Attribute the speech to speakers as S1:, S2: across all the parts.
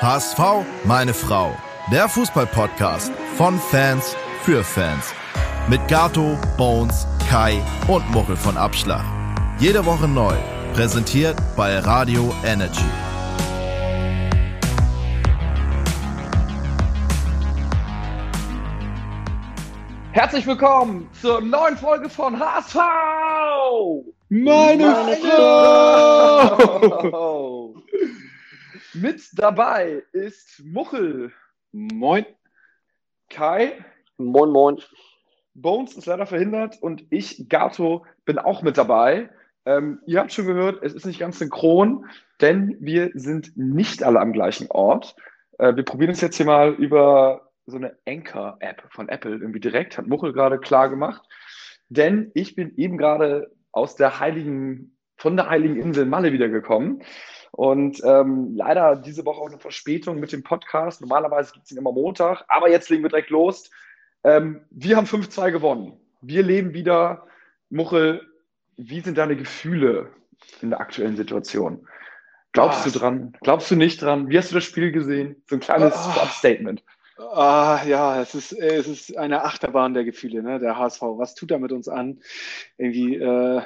S1: HSV, meine Frau. Der Fußball-Podcast von Fans für Fans. Mit Gato, Bones, Kai und Muchel von Abschlag. Jede Woche neu. Präsentiert bei Radio Energy.
S2: Herzlich willkommen zur neuen Folge von HSV!
S3: Meine,
S2: Meine
S3: Frau!
S2: Mit dabei ist Muchel,
S3: Moin.
S2: Kai,
S4: Moin, moin.
S2: Bones ist leider verhindert und ich, Gato, bin auch mit dabei. Ähm, ihr habt schon gehört, es ist nicht ganz synchron, denn wir sind nicht alle am gleichen Ort. Äh, wir probieren es jetzt hier mal über so eine Anchor-App von Apple irgendwie direkt, hat Muchel gerade klar gemacht. Denn ich bin eben gerade aus der heiligen, von der heiligen Insel Malle wiedergekommen. Und ähm, leider diese Woche auch eine Verspätung mit dem Podcast. Normalerweise gibt es ihn immer Montag, aber jetzt legen wir direkt los. Ähm, wir haben 5-2 gewonnen. Wir leben wieder. Muchel, wie sind deine Gefühle in der aktuellen Situation? Glaubst
S3: Ah.
S2: du dran? Glaubst du nicht dran? Wie hast du das Spiel gesehen? So ein kleines
S3: Ah.
S2: Statement.
S3: Ah, ja, es ist, es ist eine Achterbahn der Gefühle, ne? Der HSV. Was tut er mit uns an? Irgendwie, äh,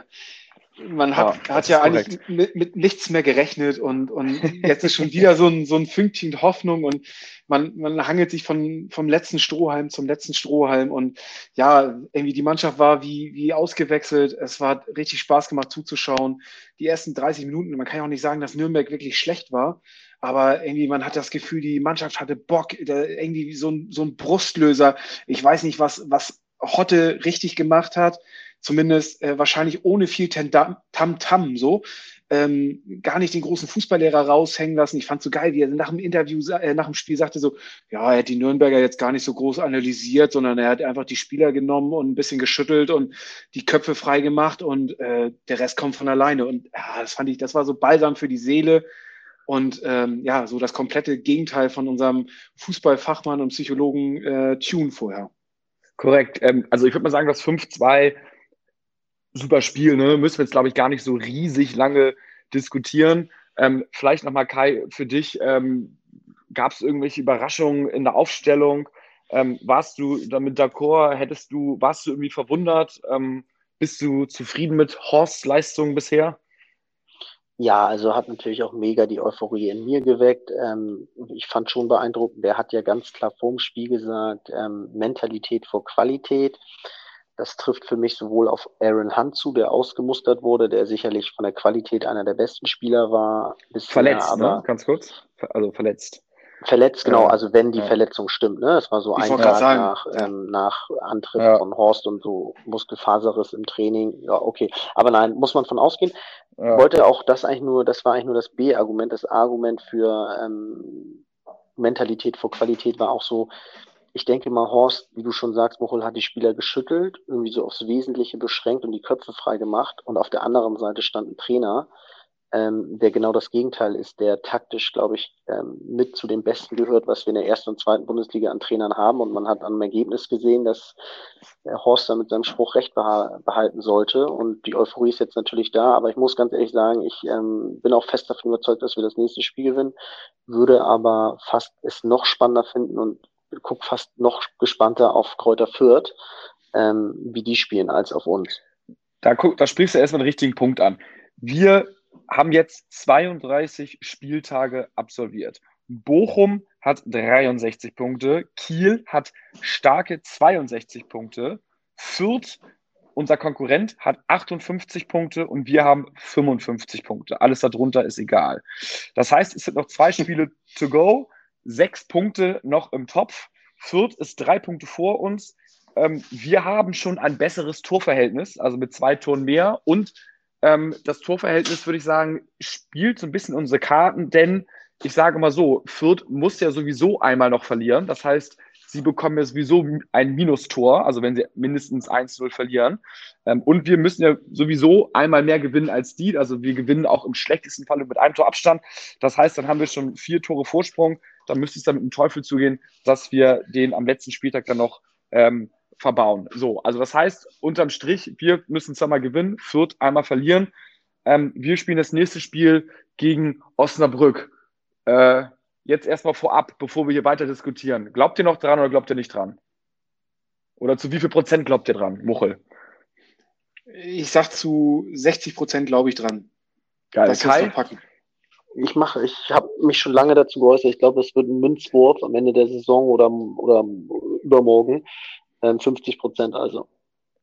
S3: man hat,
S2: Ja,
S3: hat ja eigentlich mit, mit nichts mehr gerechnet und, und jetzt ist schon wieder so ein, so ein Fünkchen Hoffnung und man, man hangelt sich von, vom letzten Strohhalm zum letzten Strohhalm und ja, irgendwie die Mannschaft war wie, wie ausgewechselt. Es war richtig Spaß gemacht zuzuschauen. Die ersten 30 Minuten, man kann ja auch nicht sagen, dass Nürnberg wirklich schlecht war, aber irgendwie man hat das Gefühl, die Mannschaft hatte Bock, irgendwie so ein, so ein Brustlöser. Ich weiß nicht, was, was Hotte richtig gemacht hat, zumindest äh, wahrscheinlich ohne viel Tamtam so. Ähm, gar nicht den großen Fußballlehrer raushängen lassen. Ich fand so geil, wie er nach dem Interview, äh, nach dem Spiel sagte so, ja, er hat die Nürnberger jetzt gar nicht so groß analysiert, sondern er hat einfach die Spieler genommen und ein bisschen geschüttelt und die Köpfe frei gemacht und äh, der Rest kommt von alleine. Und ja, das fand ich, das war so balsam für die Seele und ähm, ja, so das komplette Gegenteil von unserem Fußballfachmann und Psychologen äh, Tune vorher.
S2: Korrekt. Ähm, also ich würde mal sagen, das 5-2, super Spiel, ne? Müssen wir jetzt, glaube ich, gar nicht so riesig lange diskutieren. Ähm, vielleicht nochmal, Kai, für dich, ähm, gab es irgendwelche Überraschungen in der Aufstellung? Ähm, warst du damit d'accord? Hättest du, warst du irgendwie verwundert? Ähm, bist du zufrieden mit Horsts Leistung bisher?
S4: Ja, also hat natürlich auch mega die Euphorie in mir geweckt. Ähm, ich fand schon beeindruckend, der hat ja ganz klar vorm Spiel gesagt, ähm, Mentalität vor Qualität. Das trifft für mich sowohl auf Aaron Hunt zu, der ausgemustert wurde, der sicherlich von der Qualität einer der besten Spieler war. Bisher,
S2: Verletzt,
S4: aber
S2: ne? Ganz kurz. Also verletzt.
S4: Verletzt, genau,
S2: Ja.
S4: also wenn die
S2: Ja.
S4: Verletzung stimmt, ne? Es war so
S3: Ich
S4: ein Tag nach,
S3: ja.
S4: ähm, nach Antritt
S2: Ja.
S4: von Horst und so Muskelfaserriss im Training. Ja, okay. Aber nein, muss man von ausgehen.
S2: Ja.
S4: wollte auch das eigentlich nur, das war eigentlich nur das B-Argument. Das Argument für ähm, Mentalität vor Qualität war auch so, ich denke mal, Horst, wie du schon sagst, Mochel hat die Spieler geschüttelt, irgendwie so aufs Wesentliche beschränkt und die Köpfe frei gemacht. Und auf der anderen Seite stand ein Trainer, ähm, der genau das Gegenteil ist, der taktisch, glaube ich, ähm, mit zu den Besten gehört, was wir in der ersten und zweiten Bundesliga an Trainern haben. Und man hat am Ergebnis gesehen, dass Horst da mit seinem Spruch recht beha behalten sollte. Und die Euphorie ist jetzt natürlich da. Aber ich muss ganz ehrlich sagen, ich ähm, bin auch fest davon überzeugt, dass wir das nächste Spiel gewinnen, würde aber fast es noch spannender finden und guck fast noch gespannter auf Kräuter Fürth, ähm, wie die spielen, als auf uns.
S2: Da, guck, da sprichst du erstmal den richtigen Punkt an. Wir haben jetzt 32 Spieltage absolviert. Bochum hat 63 Punkte, Kiel hat starke 62 Punkte, Fürth, unser Konkurrent, hat 58 Punkte und wir haben 55 Punkte. Alles darunter ist egal. Das heißt, es sind noch zwei Spiele to go, sechs Punkte noch im Topf. Fürth ist drei Punkte vor uns. Ähm, wir haben schon ein besseres Torverhältnis, also mit zwei Toren mehr. Und ähm, das Torverhältnis, würde ich sagen, spielt so ein bisschen unsere Karten, denn ich sage mal so, Fürth muss ja sowieso einmal noch verlieren. Das heißt, sie bekommen ja sowieso ein Minustor, also wenn sie mindestens 1-0 verlieren. Ähm, und wir müssen ja sowieso einmal mehr gewinnen als die. Also wir gewinnen auch im schlechtesten Falle mit einem Tor Abstand. Das heißt, dann haben wir schon vier Tore Vorsprung. Dann müsste es dann mit dem Teufel zugehen, dass wir den am letzten Spieltag dann noch ähm, verbauen. So, also das heißt, unterm Strich, wir müssen zweimal gewinnen, Fürth einmal verlieren. Ähm, wir spielen das nächste Spiel gegen Osnabrück. Äh, jetzt erstmal vorab, bevor wir hier weiter diskutieren. Glaubt ihr noch dran oder glaubt ihr nicht dran? Oder zu wie viel Prozent glaubt ihr dran, Muchel?
S3: Ich sag zu 60 Prozent glaube ich dran.
S2: Geil.
S3: Das
S2: Kai?
S3: packen.
S4: Ich mache, ich habe mich schon lange dazu geäußert. Ich glaube, es wird ein Münzwurf am Ende der Saison oder, oder übermorgen. Ähm, 50 Prozent also.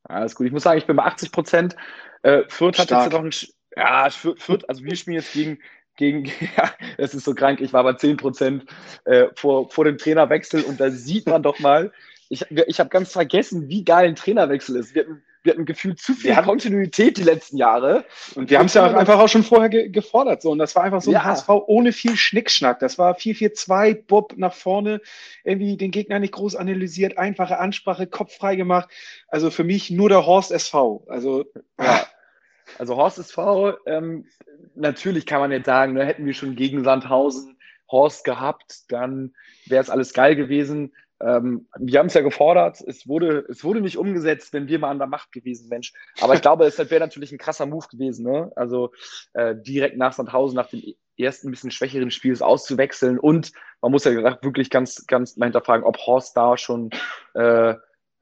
S2: Alles gut. Ich muss sagen, ich bin bei 80 Prozent. Äh, Fürth hat
S3: Stark.
S2: jetzt noch ein. Ja, Fürth, Fürth, also wir spielen jetzt gegen, gegen, ja, es ist so krank, ich war bei 10 Prozent äh, vor, vor dem Trainerwechsel und da sieht man doch mal, ich, ich habe ganz vergessen, wie geil ein Trainerwechsel ist. Wir hatten, wir hatten gefühlt zu viel Kontinuität die letzten Jahre.
S3: Und wir haben es ja auch einfach auch schon vorher ge gefordert. So. Und das war einfach so ein
S2: Ja.
S3: HSV ohne viel Schnickschnack. Das war 4-4-2, Bob nach vorne, irgendwie den Gegner nicht groß analysiert, einfache Ansprache, Kopf frei gemacht. Also für mich nur der Horst SV. Also
S2: Ja. Also Horst SV, ähm, natürlich kann man jetzt sagen, ne, hätten wir schon gegen Sandhausen Horst gehabt, dann wäre es alles geil gewesen. Ähm, wir haben es ja gefordert, es wurde, es wurde nicht umgesetzt, wenn wir mal an der Macht gewesen, Mensch. Aber ich glaube, es wäre natürlich ein krasser Move gewesen, ne? Also äh, direkt nach Sandhausen, nach dem ersten bisschen schwächeren Spiels auszuwechseln. Und man muss ja wirklich ganz, ganz mal hinterfragen, ob Horst da schon äh,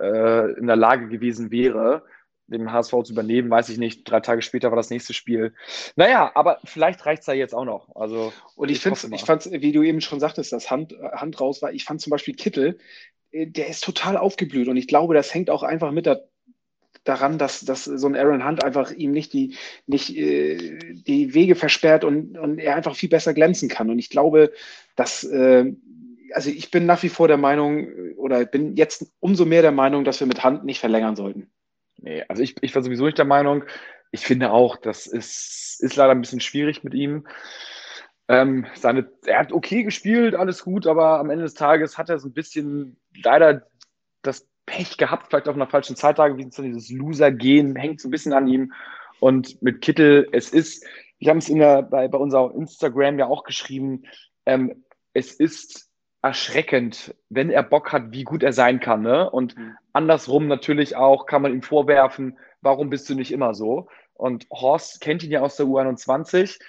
S2: äh, in der Lage gewesen wäre, dem HSV zu übernehmen, weiß ich nicht. Drei Tage später war das nächste Spiel. Naja, aber vielleicht reicht es da jetzt auch noch. Also,
S3: Und ich
S2: Ich
S3: finde, ich fand's, wie du eben schon sagtest, dass Hand, Hand raus war. Ich fand zum Beispiel Kittel, äh, der ist total aufgeblüht. Und ich glaube, das hängt auch einfach mit der, daran, dass, dass so ein Aaron Hunt einfach ihm nicht die, nicht, äh, die Wege versperrt und, und er einfach viel besser glänzen kann. Und ich glaube, dass, äh, also ich bin nach wie vor der Meinung, oder bin jetzt umso mehr der Meinung, dass wir mit Hand nicht verlängern sollten.
S2: Nee, also ich, ich war sowieso nicht der Meinung. Ich finde auch, das ist, ist leider ein bisschen schwierig mit ihm. Ähm, seine, er hat okay gespielt, alles gut, aber am Ende des Tages hat er so ein bisschen leider das Pech gehabt, vielleicht auf einer falschen Zeit da gewesen, so dieses Loser-Gehen hängt so ein bisschen an ihm. Und mit Kittel, es ist, wir haben es in der, bei, bei unserer Instagram ja auch geschrieben, ähm, es ist erschreckend, wenn er Bock hat, wie gut er sein kann. Ne? Und
S3: Mhm.
S2: andersrum natürlich auch kann man ihm vorwerfen, warum bist du nicht immer so? Und Horst kennt ihn ja aus der U21,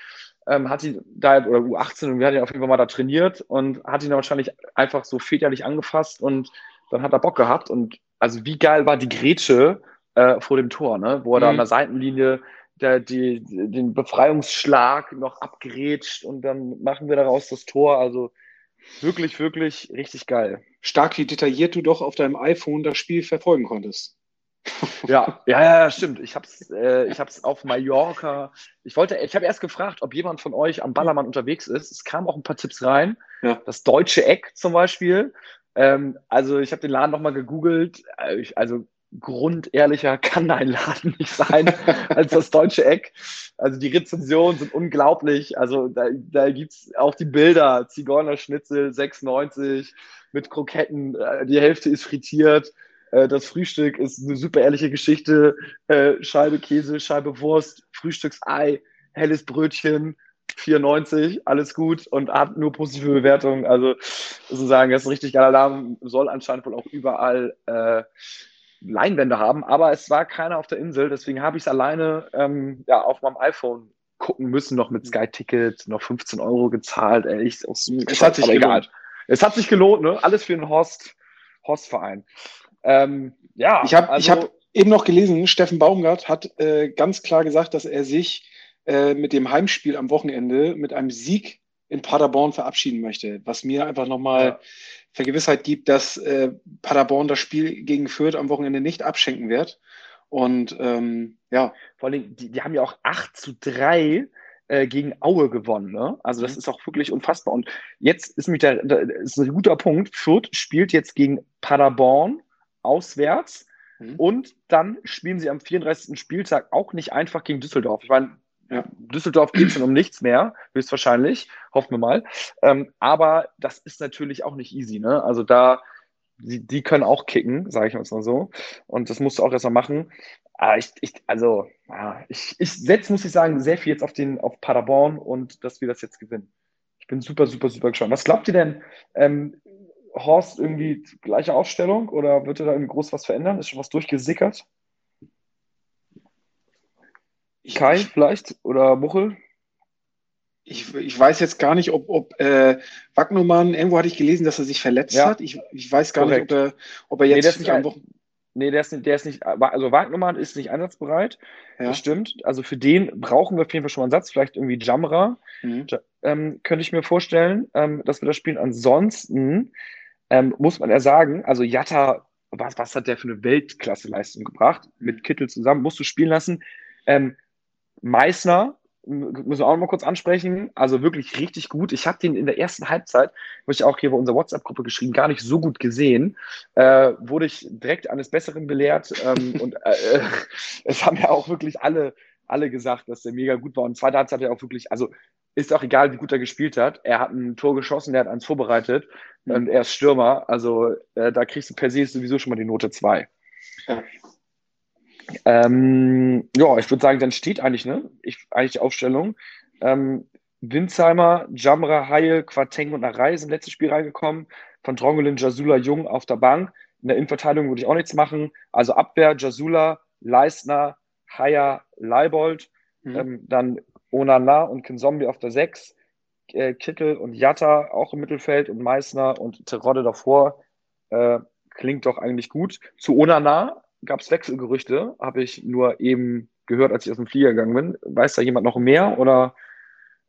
S2: ähm, hat ihn da, oder U18 und wir hatten ihn auf jeden Fall mal da trainiert und hat ihn wahrscheinlich einfach so väterlich angefasst und dann hat er Bock gehabt. Und also wie geil war die Grätsche äh, vor dem Tor, ne? wo er da
S3: Mhm.
S2: an der Seitenlinie der, die, den Befreiungsschlag noch abgerätscht und dann machen wir daraus das Tor. Also wirklich, wirklich richtig geil.
S3: Stark, wie detailliert du doch auf deinem iPhone das Spiel verfolgen konntest.
S2: Ja, ja, ja, stimmt. Ich hab's, äh, ich hab's auf Mallorca. Ich wollte, ich habe erst gefragt, ob jemand von euch am Ballermann unterwegs ist. Es kamen auch ein paar Tipps rein.
S3: Ja.
S2: Das deutsche Eck zum Beispiel. Ähm, also ich habe den Laden nochmal gegoogelt. Äh, Also grundehrlicher kann dein Laden nicht sein als das deutsche Eck. Also die Rezensionen sind unglaublich. Also da, da gibt's auch die Bilder. Zigeunerschnitzel 6,90 mit Kroketten. Äh, Die Hälfte ist frittiert. Äh, Das Frühstück ist eine super ehrliche Geschichte. Äh, Scheibe Käse, Scheibe Wurst, Frühstücksei, helles Brötchen, 94, alles gut und hat nur positive Bewertungen. Also sozusagen, das ist ein richtig geiler Laden. Soll anscheinend wohl auch überall äh, Leinwände haben, aber es war keiner auf der Insel, deswegen habe ich es alleine ähm, ja, auf meinem iPhone gucken müssen, noch mit Sky Ticket, noch 15 Euro gezahlt. Ey, ich, auch so,
S3: Es hat sich
S2: aber egal.
S3: gelohnt.
S2: Es hat sich gelohnt, ne? Alles für den Horst, Horstverein. Ähm, ja,
S3: Ich habe
S2: also,
S3: ich hab eben noch gelesen, Steffen Baumgart hat äh, ganz klar gesagt, dass er sich äh, mit dem Heimspiel am Wochenende mit einem Sieg in Paderborn verabschieden möchte, was mir einfach nochmal
S2: Ja.
S3: Vergewissheit gibt, dass äh, Paderborn das Spiel gegen Fürth am Wochenende nicht abschenken wird. Und ähm, ja,
S2: vor allem, die, die haben ja auch 8 zu 3 äh, gegen Aue gewonnen. Ne? Also
S3: Mhm.
S2: das ist auch wirklich unfassbar. Und jetzt ist mit der, der ist ein guter Punkt. Fürth spielt jetzt gegen Paderborn auswärts
S3: Mhm.
S2: und dann spielen sie am 34. Spieltag auch nicht einfach gegen Düsseldorf. Ich meine,
S3: Ja.
S2: Düsseldorf geht schon um nichts mehr, höchstwahrscheinlich, hoffen wir mal. Ähm, aber das ist natürlich auch nicht easy. Ne? Also da, die, die können auch kicken, sage ich uns mal so. Und das musst du auch erstmal machen. Aber ich, ich, also, ja, ich, ich setze, muss ich sagen, sehr viel jetzt auf den, auf Paderborn und dass wir das jetzt gewinnen. Ich bin super, super, super gespannt. Was glaubt ihr denn? Ähm, Horst irgendwie gleiche Aufstellung oder wird er da irgendwie groß was verändern? Ist schon was durchgesickert?
S3: Ich,
S2: Kai vielleicht? Oder Muchel?
S3: ich, ich weiß jetzt gar nicht, ob, ob äh, Wagnumann, irgendwo hatte ich gelesen, dass er sich verletzt ja. hat. Ich, ich weiß gar Korrekt. nicht, ob er, ob er jetzt
S2: nee, am Wochenende. Nee, der ist, der ist nicht, also Wagnumann ist nicht einsatzbereit. Ja. Das stimmt. Also für den brauchen wir auf jeden Fall schon mal einen Satz. Vielleicht irgendwie Jamra. Mhm. Ähm, könnte ich mir vorstellen, ähm, dass wir das spielen. Ansonsten ähm, muss man ja sagen, also Jatta, was, was hat der für eine Weltklasse-Leistung gebracht? Mit Kittel zusammen, musst du spielen lassen. Ähm, Meißner müssen wir auch noch mal kurz ansprechen. Also wirklich richtig gut. Ich habe den in der ersten Halbzeit, habe ich auch hier bei unserer WhatsApp-Gruppe geschrieben, gar nicht so gut gesehen. Äh, wurde ich direkt eines Besseren belehrt. Ähm, und äh, äh, es haben ja auch wirklich alle, alle gesagt, dass der mega gut war. Und zweite Halbzeit hat er auch wirklich, also ist auch egal, wie gut er gespielt hat. Er hat ein Tor geschossen, der hat eins vorbereitet mhm. und er ist Stürmer. Also äh, da kriegst du per se sowieso schon mal die Note 2. Ja. Ähm, ja, ich würde sagen, dann steht eigentlich, ne? Ich, eigentlich die Aufstellung. Ähm, Winsheimer, Jamra, Haie, Quateng und Narei sind letztes Spiel reingekommen. Von Drongelin, Jasula, Jung auf der Bank. In der Innenverteidigung würde ich auch nichts machen. Also Abwehr, Jasula, Leisner, Haya, Leibold. Mhm. Ähm, dann Onana und Kinzombie auf der 6. Äh, Kittel und Jatta auch im Mittelfeld und Meißner und Terodde davor. Äh, klingt doch eigentlich gut. Zu Onana gab es Wechselgerüchte, habe ich nur eben gehört, als ich aus dem Flieger gegangen bin. Weiß da jemand noch mehr? Oder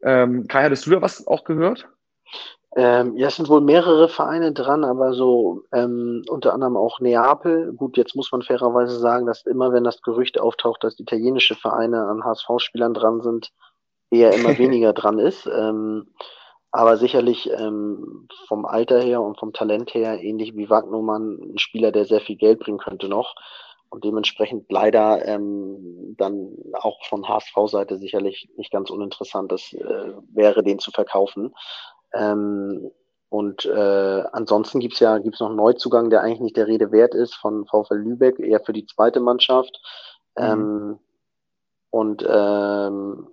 S2: ähm, Kai, hattest du da was auch gehört?
S4: Ähm, ja, es sind wohl mehrere Vereine dran, aber so ähm, unter anderem auch Neapel. Gut, jetzt muss man fairerweise sagen, dass immer, wenn das Gerücht auftaucht, dass italienische Vereine an HSV-Spielern dran sind, eher immer weniger dran ist. Ähm, aber sicherlich ähm, vom Alter her und vom Talent her, ähnlich wie Wagnermann, ein Spieler, der sehr viel Geld bringen könnte noch. Und dementsprechend leider ähm, dann auch von HSV-Seite sicherlich nicht ganz uninteressant das äh, wäre, den zu verkaufen. Ähm, und äh, ansonsten gibt's ja gibt's noch einen Neuzugang, der eigentlich nicht der Rede wert ist, von VfL Lübeck, eher für die zweite Mannschaft. Mhm. Ähm, und ähm,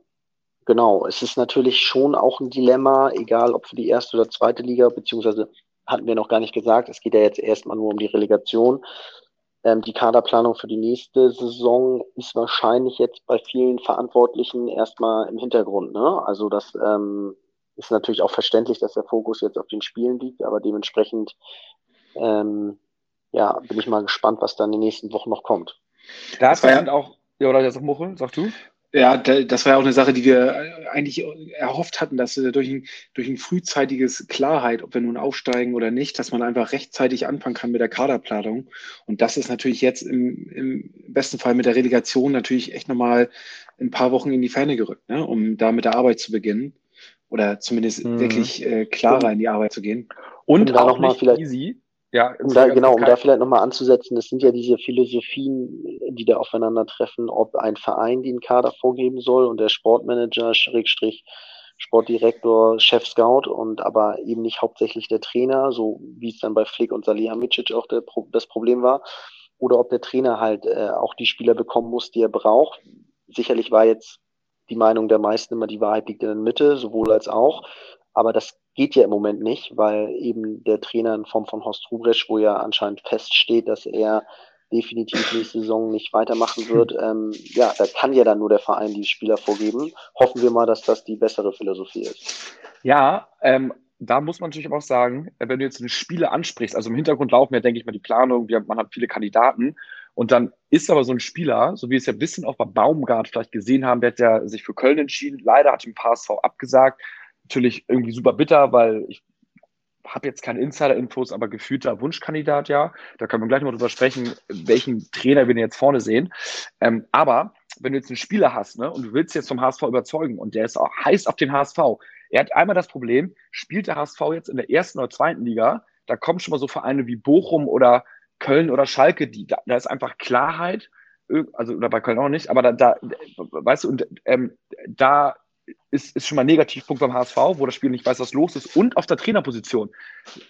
S4: Genau, es ist natürlich schon auch ein Dilemma, egal ob für die erste oder zweite Liga, beziehungsweise hatten wir noch gar nicht gesagt, es geht ja jetzt erstmal nur um die Relegation. Ähm, die Kaderplanung für die nächste Saison ist wahrscheinlich jetzt bei vielen Verantwortlichen erstmal im Hintergrund. Ne? Also das ähm, ist natürlich auch verständlich, dass der Fokus jetzt auf den Spielen liegt, aber dementsprechend ähm, ja, bin ich mal gespannt, was dann in den nächsten Wochen noch kommt.
S2: Da ist ja auch, ja, oder jetzt Muchel, sag du?
S3: Ja, das war ja auch eine Sache, die wir eigentlich erhofft hatten, dass durch ein, durch ein frühzeitiges Klarheit, ob wir nun aufsteigen oder nicht, dass man einfach rechtzeitig anfangen kann mit der Kaderplanung. Und das ist natürlich jetzt im, im besten Fall mit der Relegation natürlich echt nochmal ein paar Wochen in die Ferne gerückt, ne? um da mit der Arbeit zu beginnen. Oder zumindest mhm. wirklich äh, klarer in die Arbeit zu gehen.
S4: Und, Und auch noch mal vielleicht easy, ja, um da, genau, um da vielleicht nochmal anzusetzen, es sind ja diese Philosophien, die da aufeinandertreffen, ob ein Verein den Kader vorgeben soll und der Sportmanager, Schrägstrich, Sportdirektor, Chef Scout und aber eben nicht hauptsächlich der Trainer, so wie es dann bei Flick und Salihamidzic auch der, das Problem war, oder ob der Trainer halt äh, auch die Spieler bekommen muss, die er braucht. Sicherlich war jetzt die Meinung der meisten immer, die Wahrheit liegt in der Mitte, sowohl als auch. Aber das geht ja im Moment nicht, weil eben der Trainer in Form von Horst Rubresch, wo ja anscheinend feststeht, dass er definitiv nächste Saison nicht weitermachen wird, ähm, ja, da kann ja dann nur der Verein die Spieler vorgeben. Hoffen wir mal, dass das die bessere Philosophie ist.
S2: Ja, ähm, da muss man natürlich auch sagen, wenn du jetzt eine Spiele ansprichst, also im Hintergrund laufen ja, denke ich mal, die Planung, wir, man hat viele Kandidaten und dann ist aber so ein Spieler, so wie es ja ein bisschen auch bei Baumgart vielleicht gesehen haben, der hat ja sich für Köln entschieden, leider hat ihm PSV abgesagt, natürlich irgendwie super bitter, weil ich habe jetzt keine Insider-Infos, aber gefühlter Wunschkandidat, ja. Da können wir gleich noch drüber sprechen, welchen Trainer wir denn jetzt vorne sehen. Ähm, aber wenn du jetzt einen Spieler hast, ne, und du willst jetzt vom HSV überzeugen und der ist auch heiß auf den HSV, er hat einmal das Problem, spielt der HSV jetzt in der ersten oder zweiten Liga, da kommen schon mal so Vereine wie Bochum oder Köln oder Schalke, die, da, da ist einfach Klarheit, also oder bei Köln auch nicht, aber da, da weißt du, und ähm, da ist, ist schon mal ein Negativpunkt beim HSV, wo das Spiel nicht weiß, was los ist. Und auf der Trainerposition.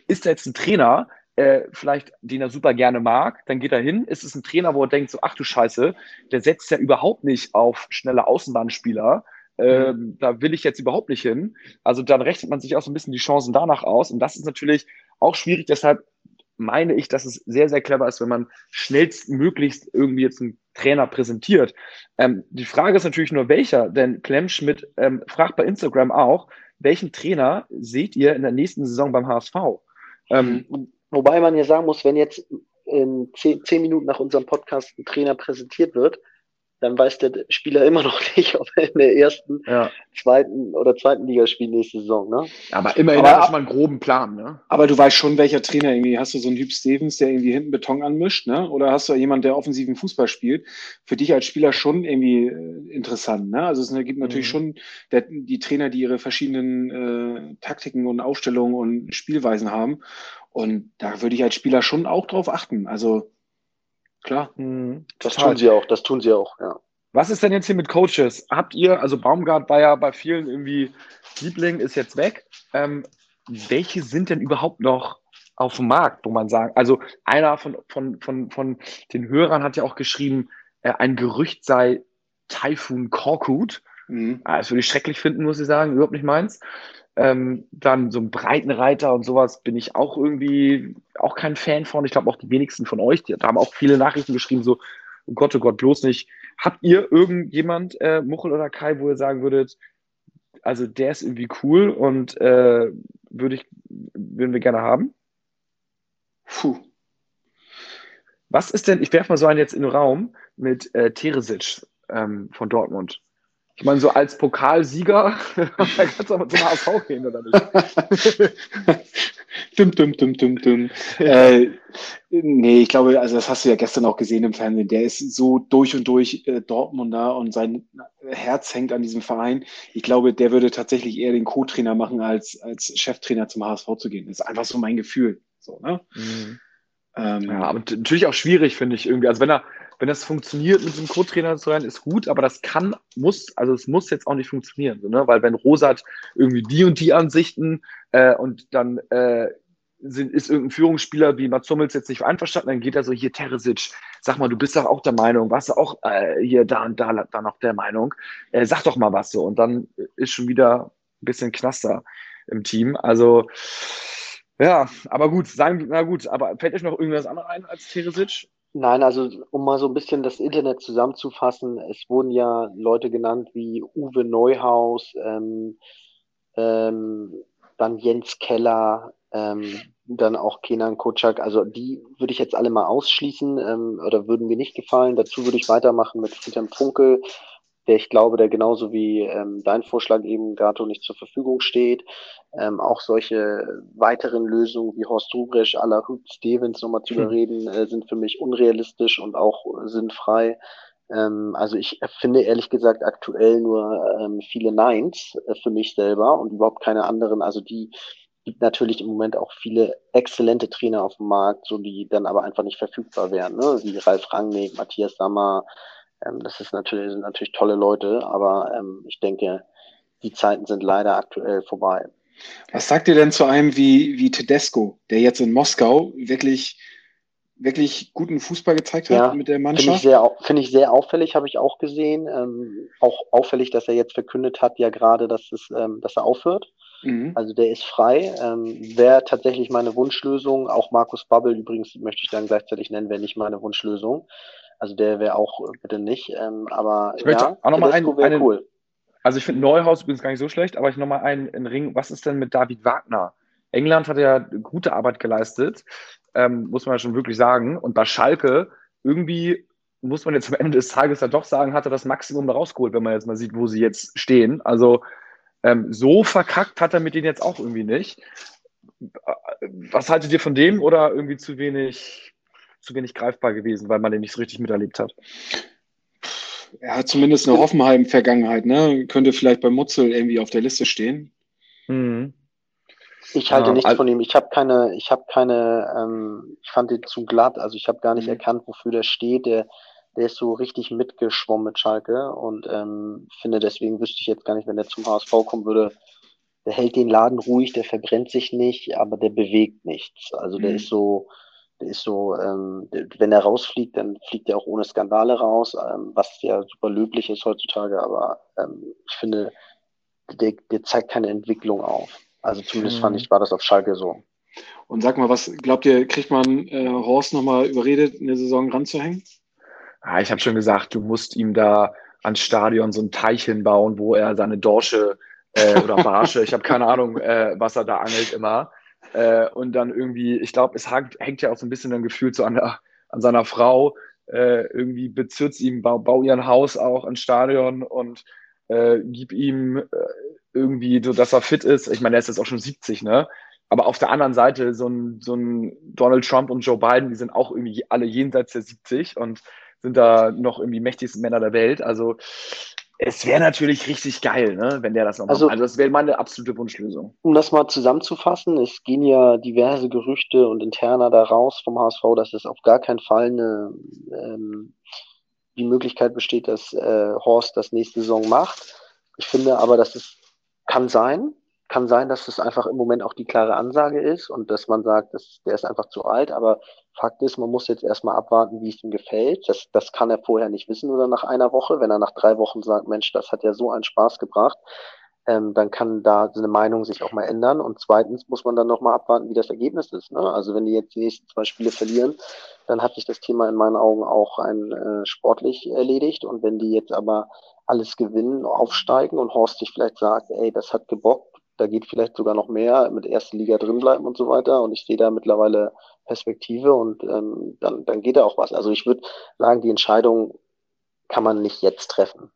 S2: Ist da jetzt ein Trainer, äh, vielleicht, den er super gerne mag, dann geht er hin. Ist es ein Trainer, wo er denkt, so, ach du Scheiße, der setzt ja überhaupt nicht auf schnelle Außenbahnspieler. Ähm, mhm. Da will ich jetzt überhaupt nicht hin. Also dann rechnet man sich auch so ein bisschen die Chancen danach aus. Und das ist natürlich auch schwierig. Deshalb meine ich, dass es sehr, sehr clever ist, wenn man schnellstmöglichst irgendwie jetzt einen Trainer präsentiert. Ähm, die Frage ist natürlich nur, welcher, denn Clem Schmidt ähm, fragt bei Instagram auch, welchen Trainer seht ihr in der nächsten Saison beim HSV?
S4: Ähm, Wobei man ja sagen muss, wenn jetzt in zehn, zehn Minuten nach unserem Podcast ein Trainer präsentiert wird, dann weiß der Spieler immer noch nicht, ob er in der ersten, ja. zweiten oder zweiten Liga spielt nächste Saison. Ne?
S2: Aber immerhin aber, hat man einen groben Plan. Ne?
S3: Aber du weißt schon, welcher Trainer irgendwie. Hast du so einen Hüb Stevens, der irgendwie hinten Beton anmischt? Ne? Oder hast du jemanden, der offensiven Fußball spielt? Für dich als Spieler schon irgendwie äh, interessant. Ne? Also es gibt natürlich mhm. schon der, die Trainer, die ihre verschiedenen äh, Taktiken und Aufstellungen und Spielweisen haben. Und da würde ich als Spieler schon auch drauf achten. Also Klar.
S4: Mhm. Das tun sie auch, das tun sie auch, ja.
S2: Was ist denn jetzt hier mit Coaches? Habt ihr, also Baumgart war ja bei vielen irgendwie Liebling, ist jetzt weg. Ähm, welche sind denn überhaupt noch auf dem Markt, wo man sagt, also einer von, von, von, von den Hörern hat ja auch geschrieben, äh, ein Gerücht sei Typhoon Korkut. Mhm. Ah, das würde ich schrecklich finden, muss ich sagen, überhaupt nicht meins. Ähm, dann so ein Breitenreiter und sowas bin ich auch irgendwie auch kein Fan von. Ich glaube auch die wenigsten von euch, die, da haben auch viele Nachrichten geschrieben, so, oh Gott, oh Gott, bloß nicht. Habt ihr irgendjemand, äh, Muchel oder Kai, wo ihr sagen würdet, also der ist irgendwie cool und äh, würde ich, würden wir gerne haben? Puh. Was ist denn, ich werfe mal so einen jetzt in den Raum mit äh, Teresic ähm, von Dortmund. Ich meine, so als Pokalsieger, kannst du aber zum HSV gehen, oder nicht?
S3: dum, dum, dum, dum, dum. äh, nee, ich glaube, also das hast du ja gestern auch gesehen im Fernsehen. Der ist so durch und durch äh, Dortmunder und sein Herz hängt an diesem Verein. Ich glaube, der würde tatsächlich eher den Co-Trainer machen, als als Cheftrainer zum HSV zu gehen. Das ist einfach so mein Gefühl. So, ne? Mhm.
S2: Ähm, ja, aber natürlich auch schwierig, finde ich irgendwie. Also wenn er, wenn das funktioniert, mit einem Co-Trainer zu sein, ist gut, aber das kann, muss, also es muss jetzt auch nicht funktionieren, so, ne? weil wenn Rosat irgendwie die und die Ansichten äh, und dann äh, sind, ist irgendein Führungsspieler wie Mats Hummels jetzt nicht einverstanden, dann geht er so, hier Teresic, sag mal, du bist doch auch der Meinung, warst du auch äh, hier da und da, da noch der Meinung, äh, sag doch mal was so und dann ist schon wieder ein bisschen Knaster im Team, also ja, aber gut, sagen, na gut, aber fällt euch noch irgendwas anderes ein als Teresic?
S4: Nein, also um mal so ein bisschen das Internet zusammenzufassen, es wurden ja Leute genannt wie Uwe Neuhaus, ähm, ähm, dann Jens Keller, ähm, dann auch Kenan Kocak. Also die würde ich jetzt alle mal ausschließen ähm, oder würden mir nicht gefallen. Dazu würde ich weitermachen mit Friedhelm Funkel, der ich glaube, der genauso wie ähm, dein Vorschlag eben Gato nicht zur Verfügung steht. Ähm, auch solche weiteren Lösungen wie Horst Rubrisch, aller Hüb Stevens nochmal zu hm. überreden, äh, sind für mich unrealistisch und auch sinnfrei. Ähm, also ich finde ehrlich gesagt aktuell nur ähm, viele Neins äh, für mich selber und überhaupt keine anderen. Also die gibt natürlich im Moment auch viele exzellente Trainer auf dem Markt, so die dann aber einfach nicht verfügbar wären, ne? wie Ralf Rangnick, Matthias Sammer, ähm, das ist natürlich, sind natürlich tolle Leute, aber ähm, ich denke, die Zeiten sind leider aktuell vorbei.
S3: Was sagt ihr denn zu einem wie, wie Tedesco, der jetzt in Moskau wirklich, wirklich guten Fußball gezeigt hat ja, mit der Mannschaft?
S4: Finde ich, sehr, find ich sehr auffällig, habe ich auch gesehen. Ähm, auch auffällig, dass er jetzt verkündet hat, ja gerade, dass, es, ähm, dass er aufhört. Mhm. Also der ist frei. Ähm, wäre tatsächlich meine Wunschlösung. Auch Markus Babbel übrigens möchte ich dann gleichzeitig nennen, wäre nicht meine Wunschlösung. Also der wäre auch äh, bitte nicht. Ähm, aber
S2: ich möchte ja, auch nochmal einen, einen, cool. Also ich finde Neuhaus übrigens gar nicht so schlecht, aber ich nochmal einen, einen Ring. Was ist denn mit David Wagner? England hat ja gute Arbeit geleistet, ähm, muss man ja schon wirklich sagen. Und bei Schalke irgendwie muss man jetzt am Ende des Tages ja doch sagen, hat er das Maximum rausgeholt, wenn man jetzt mal sieht, wo sie jetzt stehen. Also ähm, so verkackt hat er mit denen jetzt auch irgendwie nicht. Was haltet ihr von dem oder irgendwie zu wenig zu wenig greifbar gewesen, weil man den nicht so richtig miterlebt hat.
S3: Er hat zumindest eine Hoffenheim-Vergangenheit, ne? Könnte vielleicht bei Mutzel irgendwie auf der Liste stehen.
S4: Mhm. Ich halte ja, nichts also, von ihm. Ich habe keine, ich habe keine, ähm, ich fand ihn zu glatt. Also ich habe gar nicht mhm. erkannt, wofür der steht. Der, der ist so richtig mitgeschwommen mit Schalke und ähm, finde deswegen wüsste ich jetzt gar nicht, wenn der zum HSV kommen würde, der hält den Laden ruhig, der verbrennt sich nicht, aber der bewegt nichts. Also der mhm. ist so, der ist so, ähm, wenn er rausfliegt, dann fliegt er auch ohne Skandale raus, ähm, was ja super löblich ist heutzutage, aber ähm, ich finde, der, der zeigt keine Entwicklung auf. Also zumindest fand mhm. ich, war das auf Schalke so.
S3: Und sag mal, was glaubt ihr, kriegt man äh, Horst nochmal überredet, eine Saison ranzuhängen?
S2: Ah, ich habe schon gesagt, du musst ihm da ans Stadion so ein Teich hinbauen, wo er seine Dorsche äh, oder Barsche, ich habe keine Ahnung, äh, was er da angelt immer. Äh, und dann irgendwie, ich glaube, es hängt, hängt ja auch so ein bisschen dann gefühlt so an, der, an seiner Frau. Äh, irgendwie bezirzt ihm, bau, bau ihr ein Haus auch ans Stadion und äh, gib ihm äh, irgendwie, so dass er fit ist. Ich meine, er ist jetzt auch schon 70, ne? Aber auf der anderen Seite, so ein, so ein Donald Trump und Joe Biden, die sind auch irgendwie alle jenseits der 70 und sind da noch irgendwie mächtigsten Männer der Welt. Also es wäre natürlich richtig geil, ne, wenn der das noch
S4: Also-
S2: macht. Also das wäre meine absolute Wunschlösung.
S4: Um das mal zusammenzufassen, es gehen ja diverse Gerüchte und Interna da raus vom HSV, dass es auf gar keinen Fall eine, ähm, die Möglichkeit besteht, dass äh, Horst das nächste Saison macht. Ich finde aber, dass es kann sein, kann sein, dass es einfach im Moment auch die klare Ansage ist und dass man sagt, dass, der ist einfach zu alt. Aber Fakt ist, man muss jetzt erstmal abwarten, wie es ihm gefällt. Das, das kann er vorher nicht wissen oder nach einer Woche. Wenn er nach drei Wochen sagt, Mensch, das hat ja so einen Spaß gebracht, ähm, dann kann da seine Meinung sich auch mal ändern. Und zweitens muss man dann nochmal abwarten, wie das Ergebnis ist. Ne? Also wenn die jetzt die nächsten zwei Spiele verlieren, dann hat sich das Thema in meinen Augen auch ein, äh, sportlich erledigt. Und wenn die jetzt aber alles gewinnen, aufsteigen und Horst sich vielleicht sagt, ey, das hat gebockt, da geht vielleicht sogar noch mehr mit erster Liga drin bleiben und so weiter. Und ich sehe da mittlerweile Perspektive und ähm, dann, dann geht da auch was. Also ich würde sagen, die Entscheidung kann man nicht jetzt treffen.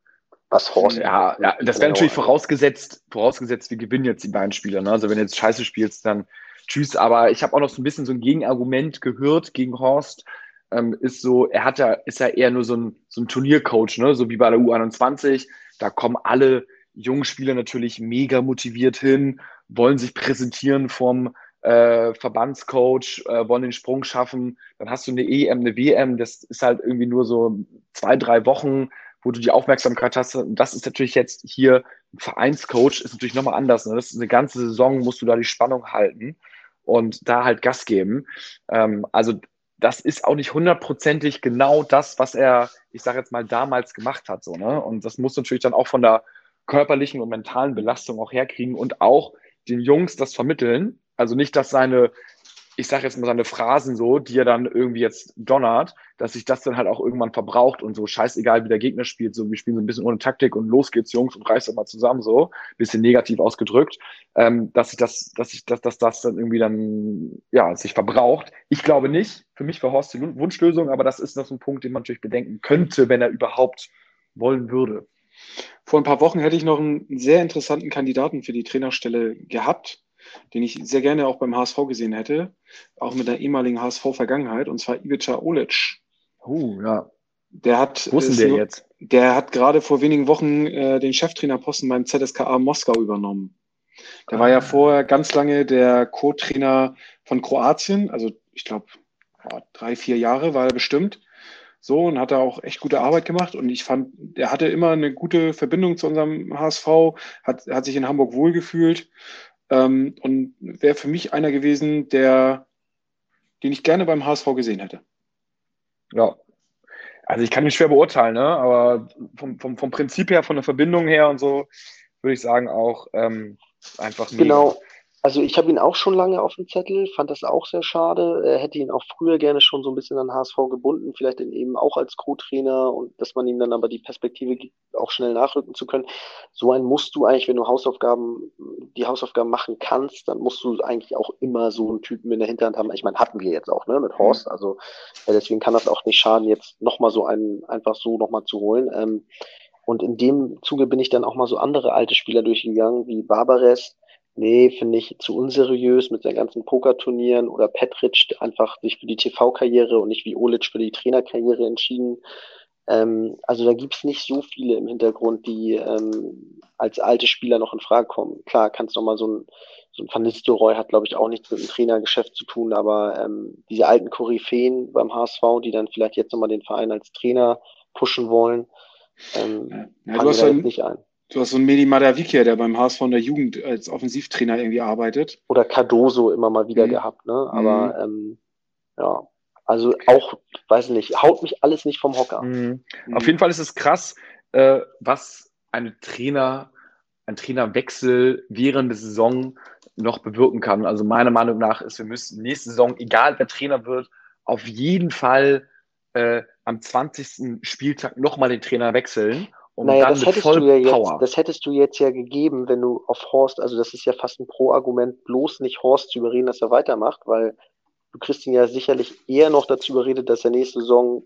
S4: Was Horst.
S2: Ja, ja, das wäre natürlich vorausgesetzt, vorausgesetzt, wir gewinnen jetzt die beiden Spiele. Ne? Also wenn du jetzt scheiße spielst, dann tschüss. Aber ich habe auch noch so ein bisschen so ein Gegenargument gehört gegen Horst. Ähm, ist so, er hat ja, ist ja eher nur so ein, so ein Turniercoach, ne? so wie bei der U21. Da kommen alle jungen Spieler natürlich mega motiviert hin, wollen sich präsentieren vom äh, Verbandscoach, äh, wollen den Sprung schaffen. Dann hast du eine EM, eine WM. Das ist halt irgendwie nur so zwei, drei Wochen, wo du die Aufmerksamkeit hast. Und das ist natürlich jetzt hier ein Vereinscoach, ist natürlich nochmal anders. Ne? Das ist eine ganze Saison, musst du da die Spannung halten und da halt Gas geben. Ähm, also das ist auch nicht hundertprozentig genau das, was er, ich sage jetzt mal, damals gemacht hat. So, ne? Und das muss natürlich dann auch von der körperlichen und mentalen Belastung auch herkriegen und auch den Jungs das vermitteln. Also nicht, dass seine, ich sage jetzt mal seine Phrasen so, die er dann irgendwie jetzt donnert, dass sich das dann halt auch irgendwann verbraucht und so scheißegal, wie der Gegner spielt, so wir spielen so ein bisschen ohne Taktik und los geht's, Jungs, und reißt doch mal zusammen, so, bisschen negativ ausgedrückt, ähm, dass sich das, dass sich dass, dass das dann irgendwie dann, ja, sich verbraucht. Ich glaube nicht. Für mich war Horst die Wunschlösung, aber das ist noch so ein Punkt, den man natürlich bedenken könnte, wenn er überhaupt wollen würde.
S3: Vor ein paar Wochen hätte ich noch einen sehr interessanten Kandidaten für die Trainerstelle gehabt, den ich sehr gerne auch beim HSV gesehen hätte, auch mit der ehemaligen HSV-Vergangenheit, und zwar Ivica Olic.
S2: Oh, ja.
S3: Der hat,
S2: Wo ist
S3: ist
S2: der
S3: nur-
S2: jetzt?
S3: der hat gerade vor wenigen Wochen äh, den Cheftrainerposten beim ZSKA Moskau übernommen. Der war
S2: Ah.
S3: ja vorher ganz lange der Co-Trainer von Kroatien, also ich glaube drei, vier Jahre war er bestimmt. So und hat da auch echt gute Arbeit gemacht und ich fand, der hatte immer eine gute Verbindung zu unserem HSV, hat, hat sich in Hamburg wohlgefühlt ähm, und wäre für mich einer gewesen, der, den ich gerne beim HSV gesehen hätte.
S2: Ja. Also ich kann mich schwer beurteilen, ne? aber vom, vom, vom Prinzip her, von der Verbindung her und so, würde ich sagen auch ähm, einfach mega.
S4: Genau. Also ich habe ihn auch schon lange auf dem Zettel, fand das auch sehr schade. Er hätte ihn auch früher gerne schon so ein bisschen an HSV gebunden, vielleicht dann eben auch als Co-Trainer und dass man ihm dann aber die Perspektive gibt, auch schnell nachrücken zu können. So einen musst du eigentlich, wenn du Hausaufgaben, die Hausaufgaben machen kannst, dann musst du eigentlich auch immer so einen Typen in der Hinterhand haben. Ich meine, hatten wir jetzt auch, ne, mit Horst. Also äh, deswegen kann das auch nicht schaden, jetzt nochmal so einen einfach so nochmal zu holen. Ähm, und in dem Zuge bin ich dann auch mal so andere alte Spieler durchgegangen, wie Barbares, Nee, finde ich zu unseriös mit seinen ganzen Pokerturnieren oder Petric der einfach sich für die TV-Karriere und nicht wie Olic für die Trainerkarriere entschieden. Ähm, also da gibt's nicht so viele im Hintergrund, die ähm, als alte Spieler noch in Frage kommen. Klar, kannst noch mal so ein, so ein Van Nistelrooy hat, glaube ich, auch nichts mit dem Trainergeschäft zu tun, aber ähm, diese alten Koryphäen beim HSV, die dann vielleicht jetzt nochmal den Verein als Trainer pushen wollen, ähm,
S3: Ja,
S4: fallen
S3: du hast
S4: nicht ein.
S3: Du hast so einen Medi Madavikia, der beim HSV in der Jugend als Offensivtrainer irgendwie arbeitet.
S4: oder Cardoso immer mal wieder
S3: Mhm.
S4: gehabt, ne? Aber ähm, ja, also auch, weiß nicht, haut mich alles nicht vom Hocker.
S2: Mhm. Auf jeden Fall ist es krass, äh, was eine Trainer, ein Trainerwechsel während der Saison noch bewirken kann. Also meiner Meinung nach ist, wir müssen nächste Saison, egal wer Trainer wird, auf jeden Fall äh, am 20. Spieltag nochmal den Trainer wechseln.
S4: Und naja, dann das hättest du ja jetzt, das hättest du jetzt ja gegeben, wenn du auf Horst, also das ist ja fast ein Pro-Argument, bloß nicht Horst zu überreden, dass er weitermacht, weil du kriegst ihn ja sicherlich eher noch dazu überredet, dass er nächste Saison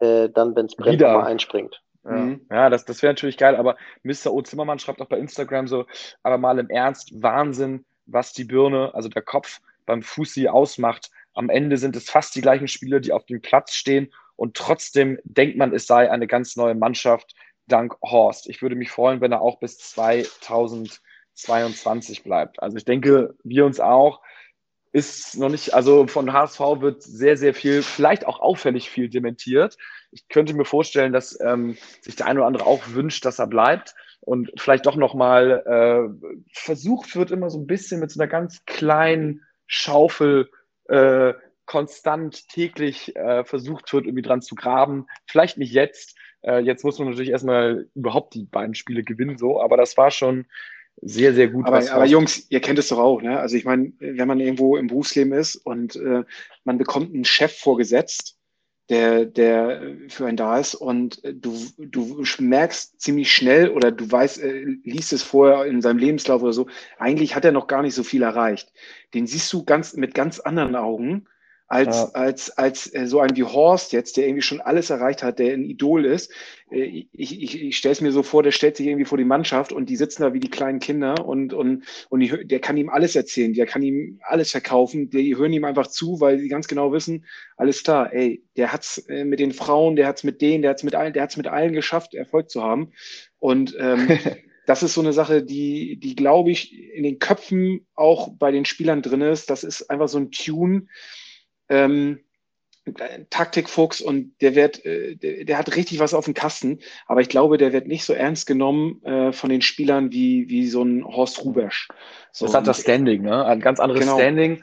S4: äh, dann, wenn es brennt, mal einspringt.
S2: Ja, mhm. ja das, das wäre natürlich geil, aber Mr. O. Zimmermann schreibt auch bei Instagram so, aber mal im Ernst, Wahnsinn, was die Birne, also der Kopf beim Fussi ausmacht. Am Ende sind es fast die gleichen Spieler, die auf dem Platz stehen und trotzdem denkt man, es sei eine ganz neue Mannschaft dank Horst. Ich würde mich freuen, wenn er auch bis 2022 bleibt. Also ich denke, wir uns auch ist noch nicht, also von HSV wird sehr, sehr viel, vielleicht auch auffällig viel dementiert. Ich könnte mir vorstellen, dass ähm, sich der eine oder andere auch wünscht, dass er bleibt und vielleicht doch nochmal äh, versucht wird, immer so ein bisschen mit so einer ganz kleinen Schaufel äh, konstant täglich äh, versucht wird, irgendwie dran zu graben. Vielleicht nicht jetzt. Äh, jetzt muss man natürlich erstmal überhaupt die beiden Spiele gewinnen, so, aber das war schon sehr, sehr gut.
S3: Aber, aber Jungs, ihr kennt es doch auch, ne? Also ich meine, wenn man irgendwo im Berufsleben ist und äh, man bekommt einen Chef vorgesetzt, der, der für einen da ist und du, du merkst ziemlich schnell oder du weißt, äh, liest es vorher in seinem Lebenslauf oder so, eigentlich hat er noch gar nicht so viel erreicht. Den siehst du ganz mit ganz anderen Augen als, ja. als, als äh, so ein wie Horst jetzt, der irgendwie schon alles erreicht hat, der ein Idol ist. Äh, ich, ich, ich stelle es mir so vor, der stellt sich irgendwie vor die Mannschaft und die sitzen da wie die kleinen Kinder und, und, und die, der kann ihm alles erzählen, der kann ihm alles verkaufen, die hören ihm einfach zu, weil sie ganz genau wissen, alles klar, ey, der hat's äh, mit den Frauen, der hat's mit denen, der hat's mit allen, der hat's mit allen geschafft, Erfolg zu haben. Und ähm, das ist so eine Sache, die, die glaube ich in den Köpfen auch bei den Spielern drin ist. Das ist einfach so ein Tune, ähm, Taktikfuchs und der wird, äh, der, der, hat richtig was auf dem Kasten, aber ich glaube, der wird nicht so ernst genommen äh, von den Spielern wie, wie so ein Horst Rubesch.
S2: So, das hat das Standing, ne? Ein ganz anderes genau. Standing.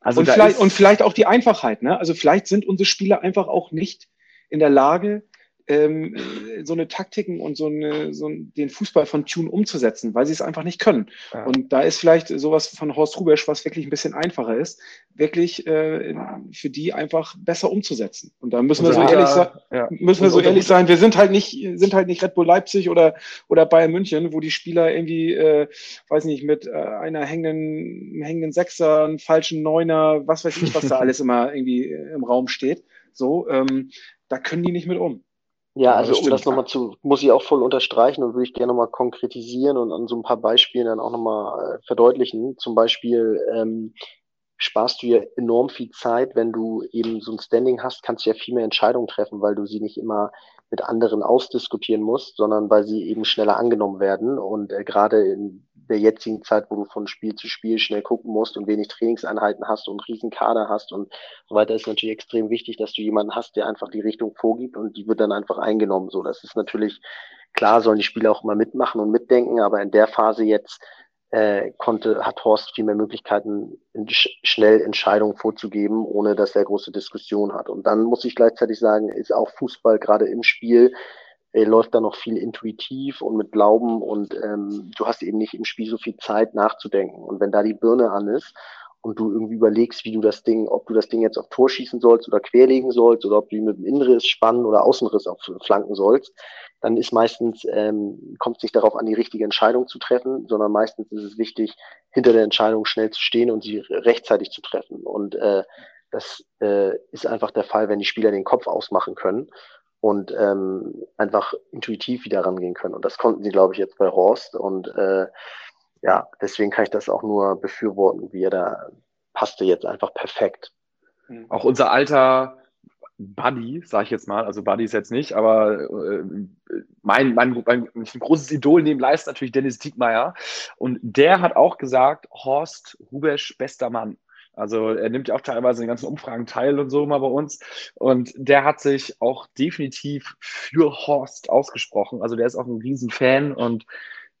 S3: Also und, vielleicht, und vielleicht auch die Einfachheit, ne? Also vielleicht sind unsere Spieler einfach auch nicht in der Lage, ähm, so eine Taktiken und so, eine, so den Fußball von Tune umzusetzen, weil sie es einfach nicht können. Ja. Und da ist vielleicht sowas von Horst Rubesch, was wirklich ein bisschen einfacher ist, wirklich äh, für die einfach besser umzusetzen. Und da müssen wir so ehrlich, sein, ja. müssen wir so ehrlich sein, wir sind halt nicht, sind halt nicht Red Bull Leipzig oder, oder Bayern München, wo die Spieler irgendwie, äh, weiß nicht, mit äh, einer hängenden, hängenden Sechser, einem falschen Neuner, was weiß ich, was da alles immer irgendwie im Raum steht. So, ähm, da können die nicht mit um.
S4: Ja, also um das nochmal zu, muss ich auch voll unterstreichen und würde ich gerne nochmal konkretisieren und an so ein paar Beispielen dann auch nochmal äh, verdeutlichen. Zum Beispiel ähm, sparst du ja enorm viel Zeit, wenn du eben so ein Standing hast, kannst du ja viel mehr Entscheidungen treffen, weil du sie nicht immer mit anderen ausdiskutieren musst, sondern weil sie eben schneller angenommen werden. Und äh, gerade in der jetzigen Zeit, wo du von Spiel zu Spiel schnell gucken musst und wenig Trainingseinheiten hast und riesen Kader hast und so weiter, ist natürlich extrem wichtig, dass du jemanden hast, der einfach die Richtung vorgibt und die wird dann einfach eingenommen. So, das ist natürlich klar, sollen die Spieler auch immer mitmachen und mitdenken, aber in der Phase jetzt äh, konnte, hat Horst viel mehr Möglichkeiten, schnell Entscheidungen vorzugeben, ohne dass er große Diskussionen hat. Und dann muss ich gleichzeitig sagen, ist auch Fußball gerade im Spiel äh, läuft da noch viel intuitiv und mit Glauben und ähm, du hast eben nicht im Spiel so viel Zeit nachzudenken. Und wenn da die Birne an ist und du irgendwie überlegst, wie du das Ding, ob du das Ding jetzt auf Tor schießen sollst oder querlegen sollst oder ob du ihn mit dem Innenriss spannen oder Außenriss auf Flanken sollst, dann ist meistens, ähm, kommt es nicht darauf an, die richtige Entscheidung zu treffen, sondern meistens ist es wichtig, hinter der Entscheidung schnell zu stehen und sie rechtzeitig zu treffen. Und äh, das äh, ist einfach der Fall, wenn die Spieler den Kopf ausmachen können und ähm, einfach intuitiv wieder rangehen können. Und das konnten sie, glaube ich, jetzt bei Horst. Und äh, ja, deswegen kann ich das auch nur befürworten, wie er da passte jetzt einfach perfekt.
S2: Mhm. Auch unser alter Buddy, sage ich jetzt mal, also Buddy ist jetzt nicht, aber äh, mein, mein, mein, ein großes Idol neben Leist natürlich Dennis Diekmeyer. Und der hat auch gesagt, Horst Rubesch, bester Mann. Also er nimmt ja auch teilweise in den ganzen Umfragen teil und so mal bei uns. Und der hat sich auch definitiv für Horst ausgesprochen. Also der ist auch ein Riesenfan und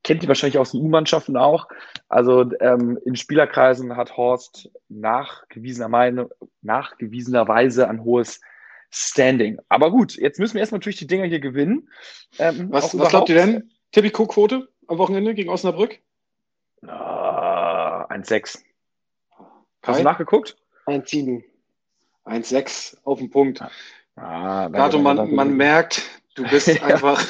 S2: kennt die wahrscheinlich aus den U-Mannschaften auch. Also ähm, in Spielerkreisen hat Horst nachgewiesener Meinung, nachgewiesenerweise ein hohes Standing. Aber gut, jetzt müssen wir erstmal natürlich die Dinger hier gewinnen.
S3: Ähm, was, was glaubt ihr denn? Tipico-Quote am Wochenende gegen Osnabrück?
S2: Uh, 1,6. Hast du nachgeguckt?
S4: 1,7.
S3: 1,6 auf den Punkt. Ah, Gato, man, man merkt, du bist einfach.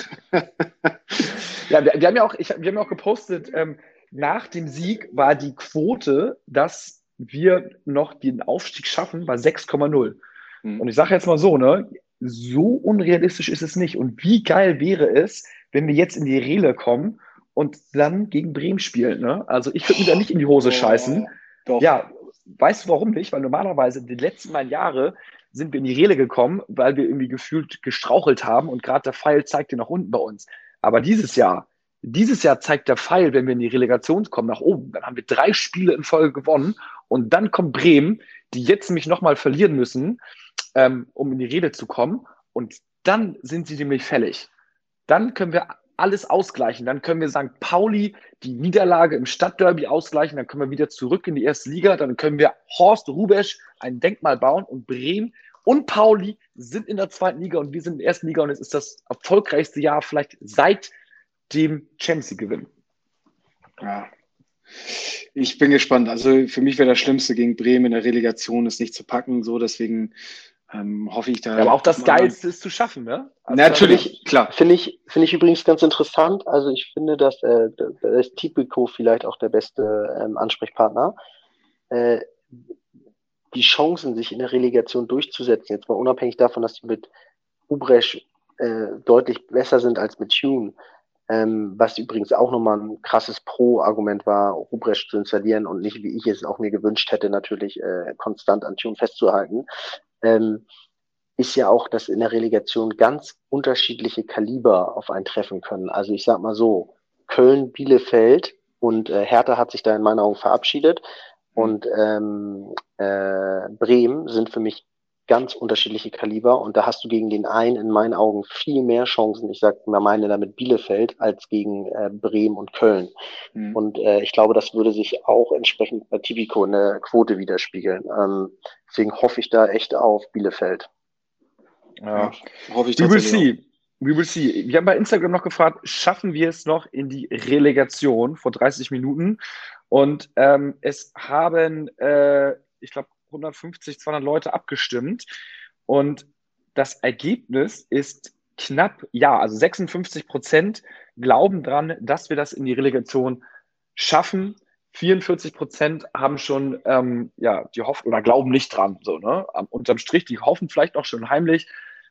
S2: ja, wir, wir, haben ja auch, ich, wir haben ja auch gepostet, ähm, nach dem Sieg war die Quote, dass wir noch den Aufstieg schaffen, bei 6,0. Mhm. Und ich sage jetzt mal so, ne, so unrealistisch ist es nicht. Und wie geil wäre es, wenn wir jetzt in die Rele kommen und dann gegen Bremen spielen. Ne? Also ich würde mir da nicht in die Hose oh, scheißen. Doch. Ja, weißt du warum nicht? Weil normalerweise die letzten Mal Jahre sind wir in die Rele gekommen, weil wir irgendwie gefühlt gestrauchelt haben und gerade der Pfeil zeigte nach unten bei uns. Aber dieses Jahr, dieses Jahr zeigt der Pfeil, wenn wir in die Relegation kommen, nach oben. Dann haben wir drei Spiele in Folge gewonnen und dann kommt Bremen, die jetzt nämlich nochmal verlieren müssen, ähm, um in die Rede zu kommen. Und dann sind sie nämlich fällig. Dann können wir alles ausgleichen. Dann können wir St. Pauli die Niederlage im Stadtderby ausgleichen. Dann können wir wieder zurück in die erste Liga. Dann können wir Horst Rubesch ein Denkmal bauen und Bremen und Pauli sind in der zweiten Liga und wir sind in der ersten Liga und es ist das erfolgreichste Jahr vielleicht seit dem League Gewinn.
S3: Ja. Ich bin gespannt. Also für mich wäre das Schlimmste gegen Bremen in der Relegation ist nicht zu packen. So deswegen ähm, hoffe ich da.
S2: Ja, aber auch das Geilste ist zu schaffen, ne?
S3: Also Natürlich, klar.
S4: Finde ich, finde ich übrigens ganz interessant. Also ich finde, dass äh, da ist Tipico vielleicht auch der beste ähm, Ansprechpartner. Äh, die Chancen, sich in der Relegation durchzusetzen, jetzt mal unabhängig davon, dass die mit Ubresch äh, deutlich besser sind als mit Tune, ähm, was übrigens auch nochmal ein krasses Pro-Argument war, Rubrecht zu installieren und nicht, wie ich es auch mir gewünscht hätte, natürlich äh, konstant an Tune festzuhalten ähm, ist ja auch, dass in der Relegation ganz unterschiedliche Kaliber auf ein treffen können. Also ich sag mal so, Köln, Bielefeld und äh, Hertha hat sich da in meiner Augen verabschiedet und ähm, äh, Bremen sind für mich ganz unterschiedliche Kaliber und da hast du gegen den einen in meinen Augen viel mehr Chancen, ich sag mal meine damit Bielefeld, als gegen äh, Bremen und Köln. Mhm. Und äh, ich glaube, das würde sich auch entsprechend bei Tipico in der Quote widerspiegeln. Ähm, deswegen hoffe ich da echt auf Bielefeld.
S2: Ja, hoffe ich We will see. We will see. Wir haben bei Instagram noch gefragt, schaffen wir es noch in die Relegation vor 30 Minuten? Und ähm, es haben, äh, ich glaube, 150, 200 Leute abgestimmt. Und das Ergebnis ist knapp, ja, also 56 Prozent glauben dran, dass wir das in die Relegation schaffen. 44 Prozent haben schon, ähm, ja, die hoffen oder glauben nicht dran, so, ne? Unterm Strich, die hoffen vielleicht auch schon heimlich,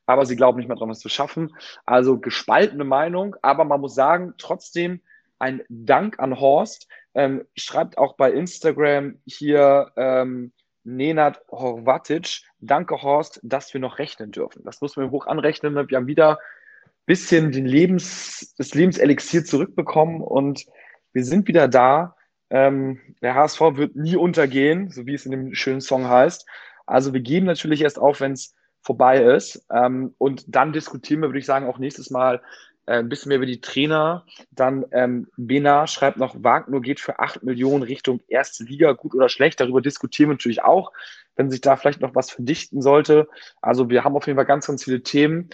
S2: aber sie glauben nicht mehr dran, das zu schaffen. Also gespaltene Meinung, aber man muss sagen, trotzdem ein Dank an Horst. Ähm, schreibt auch bei Instagram hier, ähm, Nenad Horvatic. Danke, Horst, dass wir noch rechnen dürfen. Das muss man hoch anrechnen. Wir haben wieder ein bisschen den Lebens, das Lebenselixier zurückbekommen und wir sind wieder da. Ähm, der HSV wird nie untergehen, so wie es in dem schönen Song heißt. Also wir geben natürlich erst auf, wenn es vorbei ist. Ähm, und dann diskutieren wir, würde ich sagen, auch nächstes Mal äh, ein bisschen mehr über die Trainer. Dann ähm, Bena schreibt noch, Wagner geht für 8 Millionen Richtung erste Liga, gut oder schlecht. Darüber diskutieren wir natürlich auch, wenn sich da vielleicht noch was verdichten sollte. Also wir haben auf jeden Fall ganz, ganz viele Themen.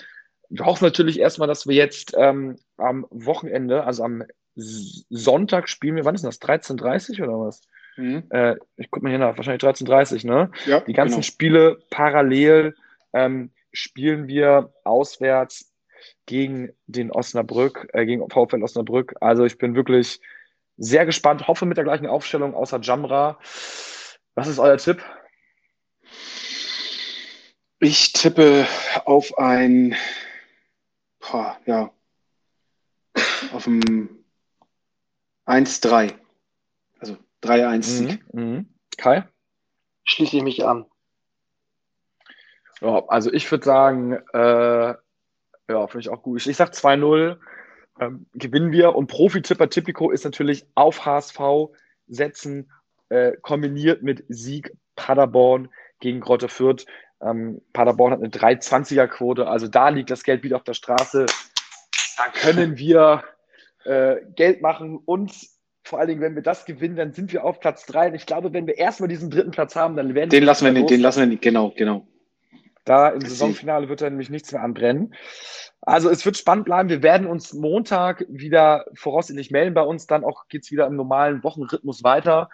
S2: Wir hoffen natürlich erstmal, dass wir jetzt ähm, am Wochenende, also am Sonntag spielen wir, wann ist das? 13.30 oder was? Mhm. Äh, ich gucke mal hier nach, wahrscheinlich 13.30 ne? Ja, die ganzen genau. Spiele parallel ähm, spielen wir auswärts gegen den Osnabrück, äh, gegen VfL Osnabrück. Also ich bin wirklich sehr gespannt, hoffe mit der gleichen Aufstellung außer Jamra. Was ist euer Tipp?
S3: Ich tippe auf ein, boah, ja, auf ein 1-3. Also 3-1-Sieg.
S2: Mhm, mhm. Kai?
S4: Schließe ich mich an.
S2: Ja, also ich würde sagen, äh, ja, finde ich auch gut. Ich, ich sage 2-0 ähm, gewinnen wir. Und Profi-Tipper Tipico ist natürlich auf HSV setzen, äh, kombiniert mit Sieg Paderborn gegen Grotte Fürth. Ähm, Paderborn hat eine 320er-Quote, also da liegt das Geld wieder auf der Straße. Da können wir äh, Geld machen und vor allen Dingen, wenn wir das gewinnen, dann sind wir auf Platz 3. Und ich glaube, wenn wir erstmal diesen dritten Platz haben, dann werden
S3: den lassen wir nicht, den lassen wir nicht, genau, genau.
S2: Da im Saisonfinale wird dann nämlich nichts mehr anbrennen. Also es wird spannend bleiben. Wir werden uns Montag wieder voraussichtlich melden bei uns. Dann auch geht's wieder im normalen Wochenrhythmus weiter,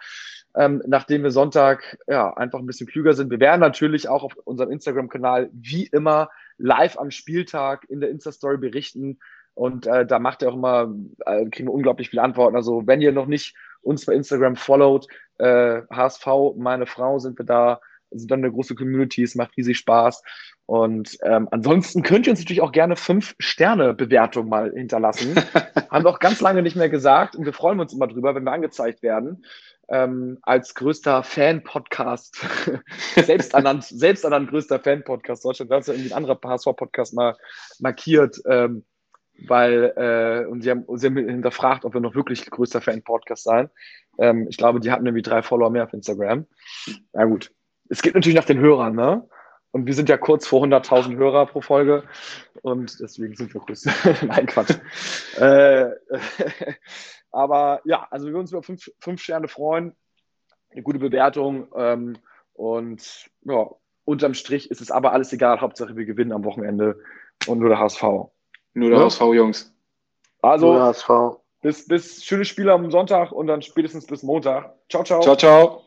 S2: ähm, nachdem wir Sonntag ja einfach ein bisschen klüger sind. Wir werden natürlich auch auf unserem Instagram-Kanal wie immer live am Spieltag in der Insta-Story berichten. Und äh, da macht ihr auch immer, äh, kriegen wir unglaublich viele Antworten. Also wenn ihr noch nicht uns bei Instagram followt, äh, HSV, meine Frau, sind wir da, sind dann eine große Community, es macht riesig Spaß. Und ähm, ansonsten könnt ihr uns natürlich auch gerne fünf Sterne Bewertung mal hinterlassen. Haben wir auch ganz lange nicht mehr gesagt und wir freuen uns immer drüber, wenn wir angezeigt werden. Ähm, als größter Fan-Podcast, selbst ernannt, selbst ernannt größter Fan-Podcast Deutschland, da hat ja irgendwie ein anderer HSV-Podcast mal markiert, ähm, weil, äh, und sie haben, sie haben hinterfragt, ob wir noch wirklich größter Fan-Podcast sein. Ähm, ich glaube, die hatten irgendwie drei Follower mehr auf Instagram. Na gut. Es geht natürlich nach den Hörern, ne? Und wir sind ja kurz vor 100.000 Hörer pro Folge und deswegen sind wir größte. Nein, Quatsch. äh, aber ja, also wir würden uns über fünf, fünf Sterne freuen, eine gute Bewertung ähm, und ja, unterm Strich ist es aber alles egal. Hauptsache wir gewinnen am Wochenende und nur der HSV.
S3: Nur der ja? HSV, Jungs.
S2: Also, nur der HSV. Bis, bis schöne Spiele am Sonntag und dann spätestens bis Montag. Ciao, ciao.
S3: Ciao, ciao.